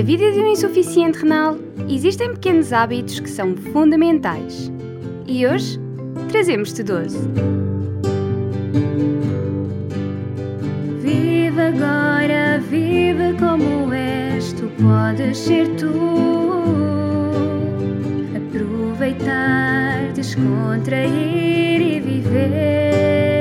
Na vida de um insuficiente renal, existem pequenos hábitos que são fundamentais. E hoje trazemos-te 12. Vive agora, vive como és, tu podes ser tu. Aproveitar, descontrair e viver.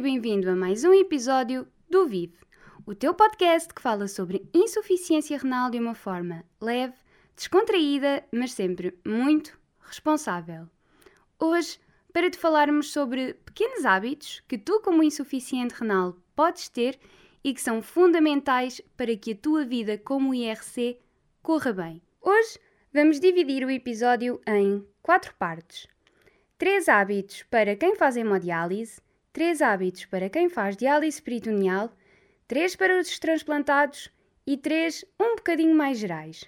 Bem-vindo a mais um episódio do Vive, o teu podcast que fala sobre insuficiência renal de uma forma leve, descontraída, mas sempre muito responsável. Hoje, para te falarmos sobre pequenos hábitos que tu, como insuficiente renal, podes ter e que são fundamentais para que a tua vida como IRC corra bem. Hoje vamos dividir o episódio em quatro partes. Três hábitos para quem faz hemodiálise, três hábitos para quem faz diálise peritoneal, três para os transplantados e três um bocadinho mais gerais.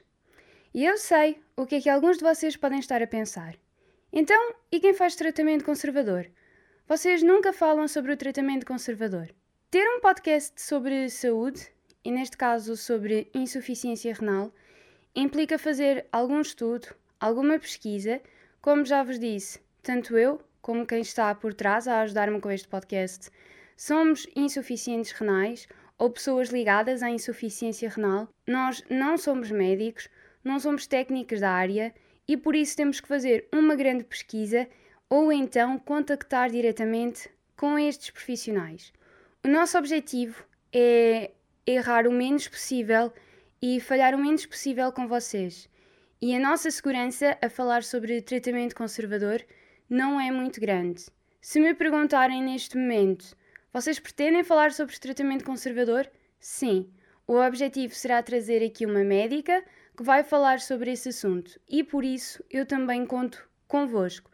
E eu sei o que é que alguns de vocês podem estar a pensar. Então, e quem faz tratamento conservador? Vocês nunca falam sobre o tratamento conservador. Ter um podcast sobre saúde, e neste caso sobre insuficiência renal, implica fazer algum estudo, alguma pesquisa, como já vos disse, tanto eu como quem está por trás a ajudar-me com este podcast somos insuficientes renais ou pessoas ligadas à insuficiência renal. Nós não somos médicos, não somos técnicos da área e por isso temos que fazer uma grande pesquisa ou então contactar diretamente com estes profissionais. O nosso objetivo é errar o menos possível e falhar o menos possível com vocês. E a nossa segurança a falar sobre tratamento conservador não é muito grande. Se me perguntarem neste momento, vocês pretendem falar sobre tratamento conservador? Sim. O objetivo será trazer aqui uma médica que vai falar sobre esse assunto e por isso eu também conto convosco.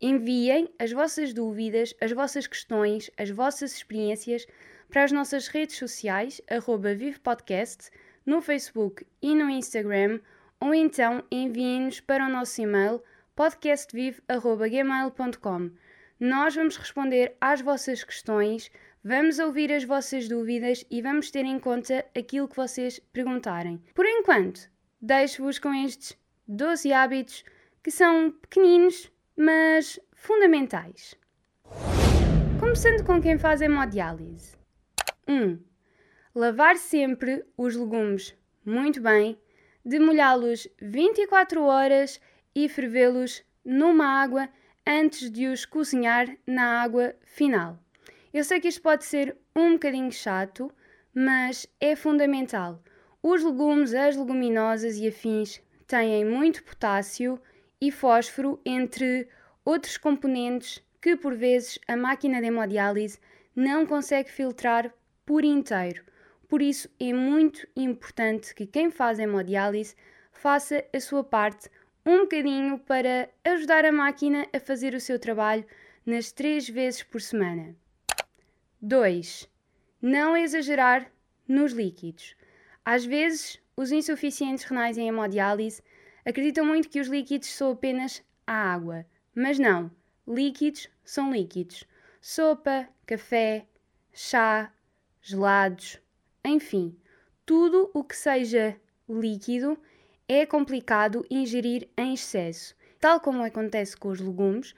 Enviem as vossas dúvidas, as vossas questões, as vossas experiências para as nossas redes sociais, arroba VivePodcast, no Facebook e no Instagram, ou então enviem-nos para o nosso e-mail podcastvive.gmail.com. Nós vamos responder às vossas questões, vamos ouvir as vossas dúvidas e vamos ter em conta aquilo que vocês perguntarem. Por enquanto, deixo-vos com estes 12 hábitos que são pequeninos, mas fundamentais. Começando com quem faz hemodiálise. 1. Um, lavar sempre os legumes muito bem, demolhá-los 24 horas e fervê-los numa água antes de os cozinhar na água final. Eu sei que isto pode ser um bocadinho chato, mas é fundamental. Os legumes, as leguminosas e afins têm muito potássio e fósforo, entre outros componentes que por vezes a máquina de hemodiálise não consegue filtrar por inteiro. Por isso é muito importante que quem faz hemodiálise faça a sua parte um bocadinho para ajudar a máquina a fazer o seu trabalho nas três vezes por semana. 2. Não exagerar nos líquidos. Às vezes, os insuficientes renais em hemodiálise acreditam muito que os líquidos são apenas a água, mas não. Líquidos são líquidos. Sopa, café, chá, gelados, enfim, tudo o que seja líquido é complicado ingerir em excesso. Tal como acontece com os legumes,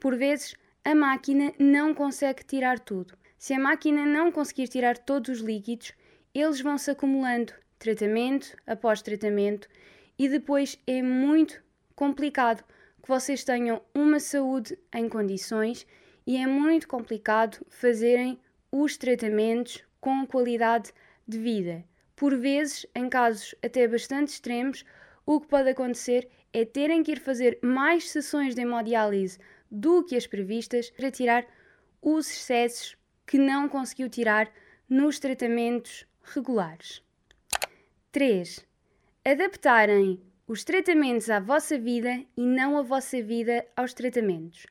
por vezes a máquina não consegue tirar tudo. Se a máquina não conseguir tirar todos os líquidos, eles vão se acumulando tratamento após tratamento e depois é muito complicado que vocês tenham uma saúde em condições e é muito complicado fazerem os tratamentos com qualidade de vida. Por vezes, em casos até bastante extremos, o que pode acontecer é terem que ir fazer mais sessões de hemodiálise do que as previstas para tirar os excessos que não conseguiu tirar nos tratamentos regulares. 3. Adaptarem os tratamentos à vossa vida e não a vossa vida aos tratamentos.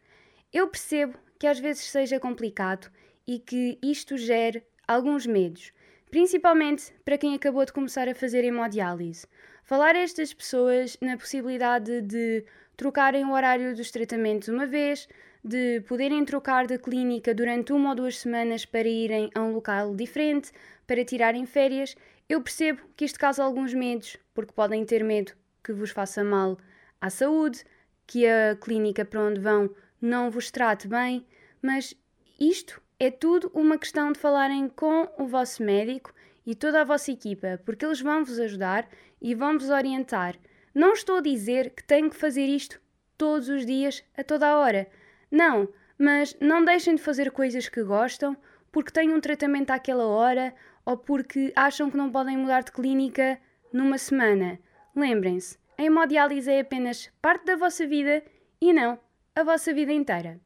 Eu percebo que às vezes seja complicado e que isto gere alguns medos, principalmente para quem acabou de começar a fazer hemodiálise. Falar a estas pessoas na possibilidade de trocarem o horário dos tratamentos uma vez, de poderem trocar de clínica durante uma ou duas semanas para irem a um local diferente, para tirarem férias, eu percebo que isto causa alguns medos, porque podem ter medo que vos faça mal à saúde, que a clínica para onde vão não vos trate bem, mas isto é tudo uma questão de falarem com o vosso médico e toda a vossa equipa, porque eles vão vos ajudar e vão vos orientar. Não estou a dizer que tenho que fazer isto todos os dias, a toda a hora. Não, mas não deixem de fazer coisas que gostam porque têm um tratamento àquela hora ou porque acham que não podem mudar de clínica numa semana. Lembrem-se, a hemodiálise é apenas parte da vossa vida e não a vossa vida inteira.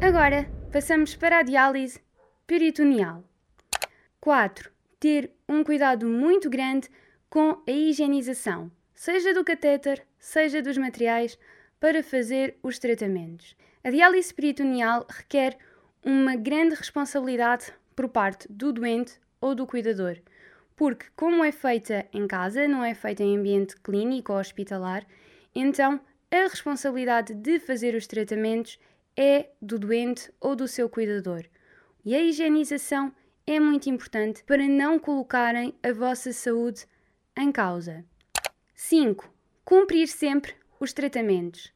Agora, passamos para a diálise peritoneal. 4. Ter um cuidado muito grande com a higienização, seja do catéter, seja dos materiais para fazer os tratamentos. A diálise peritoneal requer uma grande responsabilidade por parte do doente ou do cuidador, porque, como é feita em casa, não é feita em ambiente clínico ou hospitalar, então a responsabilidade de fazer os tratamentos é do doente ou do seu cuidador. E a higienização é muito importante para não colocarem a vossa saúde em causa. 5. Cumprir sempre os tratamentos.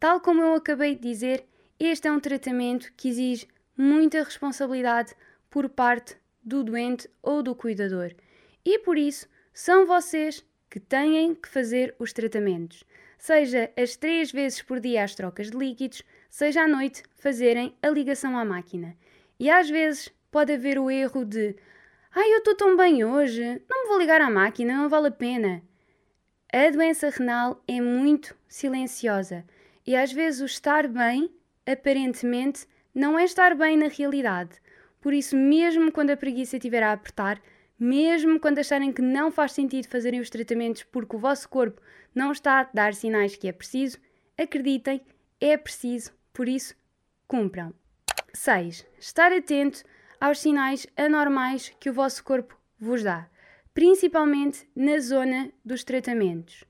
Tal como eu acabei de dizer, este é um tratamento que exige muita responsabilidade por parte do doente ou do cuidador. E por isso, são vocês que têm que fazer os tratamentos. Seja as três vezes por dia as trocas de líquidos, seja à noite fazerem a ligação à máquina. E às vezes pode haver o erro de Ai, eu estou tão bem hoje, não me vou ligar à máquina, não vale a pena. A doença renal é muito silenciosa e às vezes o estar bem, aparentemente, não é estar bem na realidade. Por isso, mesmo quando a preguiça estiver a apertar, mesmo quando acharem que não faz sentido fazerem os tratamentos porque o vosso corpo não está a dar sinais que é preciso, acreditem, é preciso, por isso, cumpram. 6. Estar atento aos sinais anormais que o vosso corpo vos dá principalmente na zona dos tratamentos.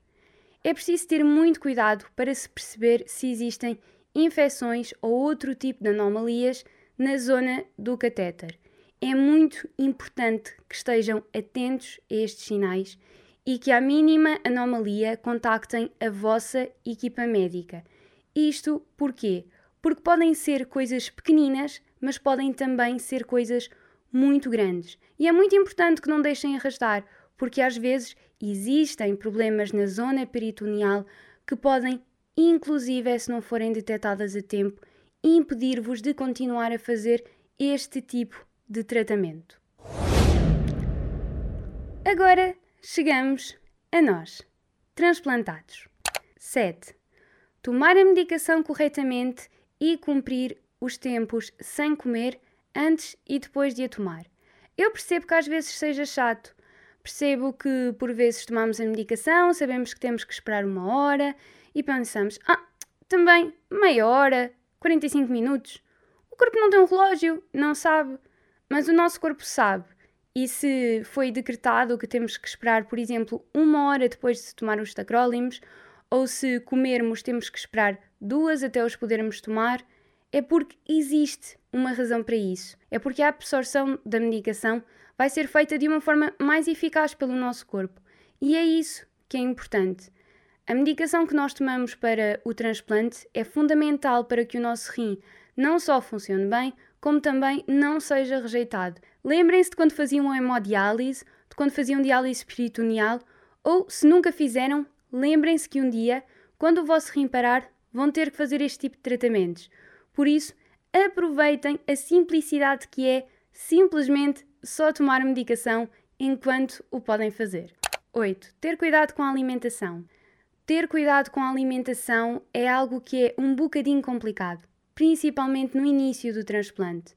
É preciso ter muito cuidado para se perceber se existem infecções ou outro tipo de anomalias na zona do catéter. É muito importante que estejam atentos a estes sinais e que, à mínima anomalia, contactem a vossa equipa médica. Isto porquê? Porque podem ser coisas pequeninas, mas podem também ser coisas muito grandes. E é muito importante que não deixem arrastar, porque às vezes existem problemas na zona peritoneal que podem, inclusive se não forem detectadas a tempo, impedir-vos de continuar a fazer este tipo de tratamento. Agora chegamos a nós, transplantados. 7. Tomar a medicação corretamente e cumprir os tempos sem comer antes e depois de a tomar. Eu percebo que às vezes seja chato. Percebo que por vezes tomamos a medicação, sabemos que temos que esperar uma hora e pensamos: ah, também meia hora, 45 minutos. O corpo não tem um relógio, não sabe, mas o nosso corpo sabe. E se foi decretado que temos que esperar, por exemplo, uma hora depois de tomar os tacrólimos, ou se comermos temos que esperar duas até os podermos tomar, é porque existe uma razão para isso. É porque a absorção da medicação vai ser feita de uma forma mais eficaz pelo nosso corpo. E é isso que é importante. A medicação que nós tomamos para o transplante é fundamental para que o nosso rim não só funcione bem, como também não seja rejeitado. Lembrem-se de quando faziam hemodiálise, de quando faziam diálise peritoneal, ou se nunca fizeram, lembrem-se que um dia, quando o vosso rim parar, vão ter que fazer este tipo de tratamentos. Por isso, aproveitem a simplicidade que é simplesmente só tomar medicação enquanto o podem fazer. 8. Ter cuidado com a alimentação. Ter cuidado com a alimentação é algo que é um bocadinho complicado, principalmente no início do transplante.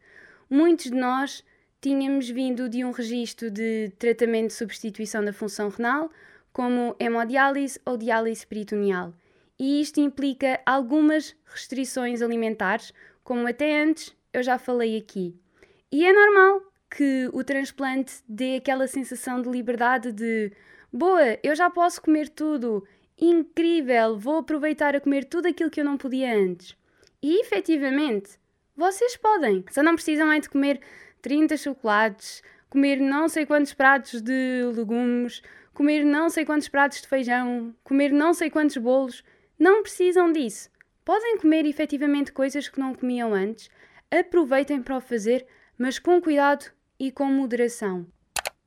Muitos de nós tínhamos vindo de um registro de tratamento de substituição da função renal, como hemodiálise ou diálise peritoneal, e isto implica algumas restrições alimentares, como até antes eu já falei aqui. E é normal que o transplante dê aquela sensação de liberdade de boa, eu já posso comer tudo, incrível, vou aproveitar a comer tudo aquilo que eu não podia antes. E efetivamente, vocês podem. Só não precisam é de comer 30 chocolates, comer não sei quantos pratos de legumes, comer não sei quantos pratos de feijão, comer não sei quantos bolos. Não precisam disso. Podem comer efetivamente coisas que não comiam antes. Aproveitem para o fazer, mas com cuidado e com moderação.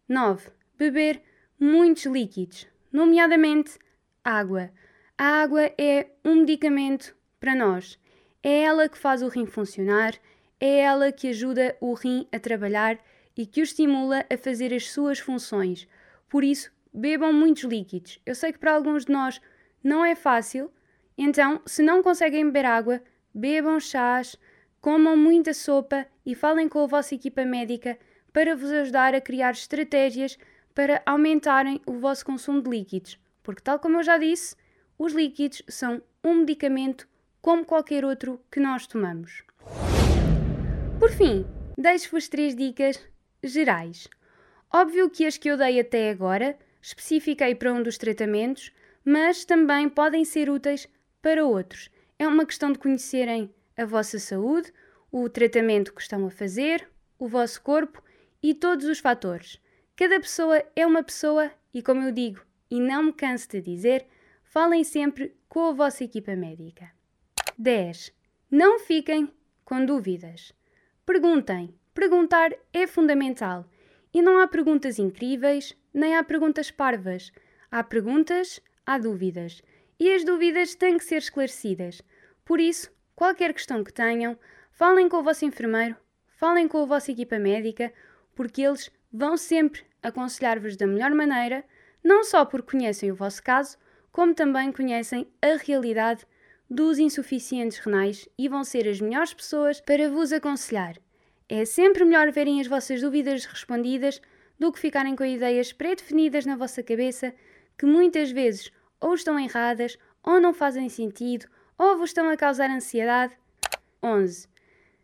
9. Beber muitos líquidos, nomeadamente água. A água é um medicamento para nós. É ela que faz o rim funcionar, é ela que ajuda o rim a trabalhar e que o estimula a fazer as suas funções. Por isso, bebam muitos líquidos. Eu sei que para alguns de nós não é fácil, então, se não conseguem beber água, bebam chás, comam muita sopa e falem com a vossa equipa médica para vos ajudar a criar estratégias para aumentarem o vosso consumo de líquidos, porque, tal como eu já disse, os líquidos são um medicamento como qualquer outro que nós tomamos. Por fim, deixo-vos três dicas gerais. Óbvio que as que eu dei até agora especifiquei para um dos tratamentos, mas também podem ser úteis para outros. É uma questão de conhecerem a vossa saúde, o tratamento que estão a fazer, o vosso corpo e todos os fatores. Cada pessoa é uma pessoa e, como eu digo, e não me canso de dizer, falem sempre com a vossa equipa médica. 10. Não fiquem com dúvidas. Perguntem. Perguntar é fundamental. E não há perguntas incríveis, nem há perguntas parvas. Há perguntas, há dúvidas. E as dúvidas têm que ser esclarecidas. Por isso, qualquer questão que tenham, falem com o vosso enfermeiro, falem com a vossa equipa médica porque eles vão sempre aconselhar-vos da melhor maneira, não só porque conhecem o vosso caso, como também conhecem a realidade dos insuficientes renais e vão ser as melhores pessoas para vos aconselhar. É sempre melhor verem as vossas dúvidas respondidas do que ficarem com ideias pré-definidas na vossa cabeça que muitas vezes ou estão erradas, ou não fazem sentido, ou vos estão a causar ansiedade. 11.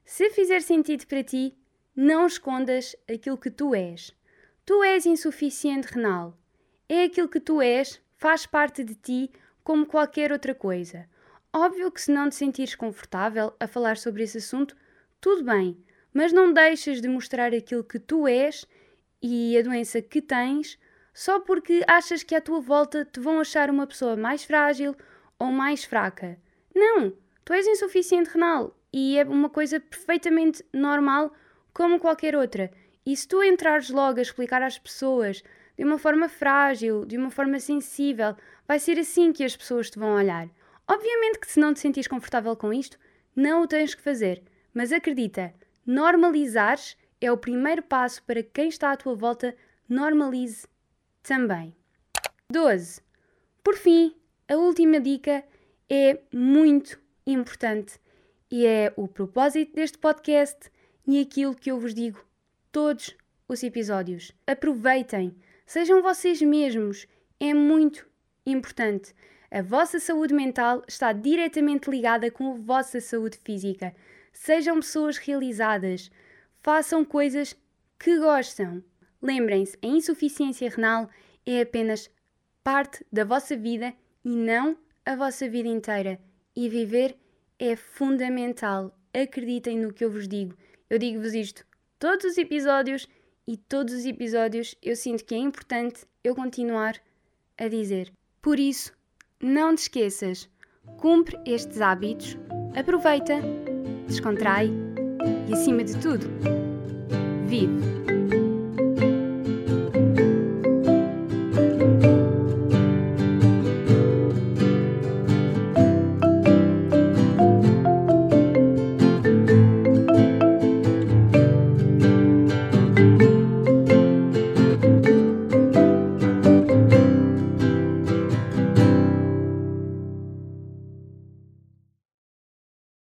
Se fizer sentido para ti, não escondas aquilo que tu és. Tu és insuficiente renal. É aquilo que tu és, faz parte de ti como qualquer outra coisa. Óbvio que se não te sentires confortável a falar sobre esse assunto, tudo bem, mas não deixes de mostrar aquilo que tu és e a doença que tens só porque achas que à tua volta te vão achar uma pessoa mais frágil ou mais fraca. Não, tu és insuficiente renal e é uma coisa perfeitamente normal como qualquer outra. E se tu entrares logo a explicar às pessoas de uma forma frágil, de uma forma sensível, vai ser assim que as pessoas te vão olhar. Obviamente que se não te sentires confortável com isto, não o tens que fazer, mas acredita, normalizares é o primeiro passo para quem está à tua volta normalize também. 12. Por fim, a última dica é muito importante e é o propósito deste podcast e aquilo que eu vos digo todos os episódios. Aproveitem, sejam vocês mesmos, é muito importante. A vossa saúde mental está diretamente ligada com a vossa saúde física. Sejam pessoas realizadas, façam coisas que gostam. Lembrem-se, a insuficiência renal é apenas parte da vossa vida e não a vossa vida inteira. E viver é fundamental. Acreditem no que eu vos digo. Eu digo-vos isto todos os episódios e todos os episódios eu sinto que é importante eu continuar a dizer. Por isso, não te esqueças, cumpre estes hábitos, aproveita, descontrai e, acima de tudo, vive.